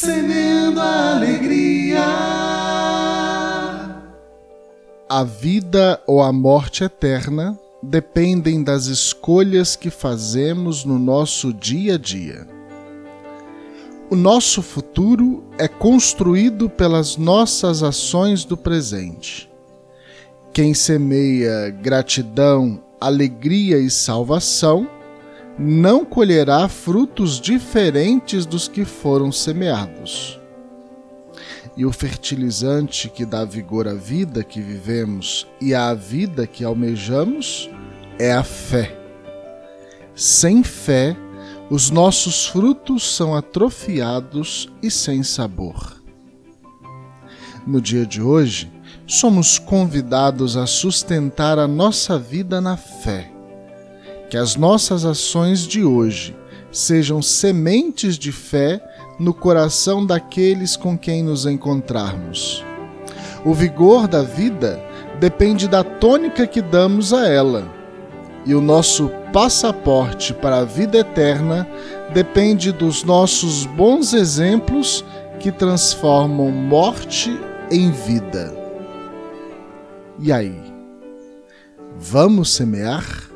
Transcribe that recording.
semeando a alegria. A vida ou a morte eterna dependem das escolhas que fazemos no nosso dia a dia. O nosso futuro é construído pelas nossas ações do presente. Quem semeia gratidão, alegria e salvação não colherá frutos diferentes dos que foram semeados. E o fertilizante que dá vigor à vida que vivemos e à vida que almejamos é a fé. Sem fé, os nossos frutos são atrofiados e sem sabor. No dia de hoje, somos convidados a sustentar a nossa vida na fé. Que as nossas ações de hoje sejam sementes de fé no coração daqueles com quem nos encontrarmos. O vigor da vida depende da tônica que damos a ela, e o nosso passaporte para a vida eterna depende dos nossos bons exemplos que transformam morte em vida. E aí? Vamos semear?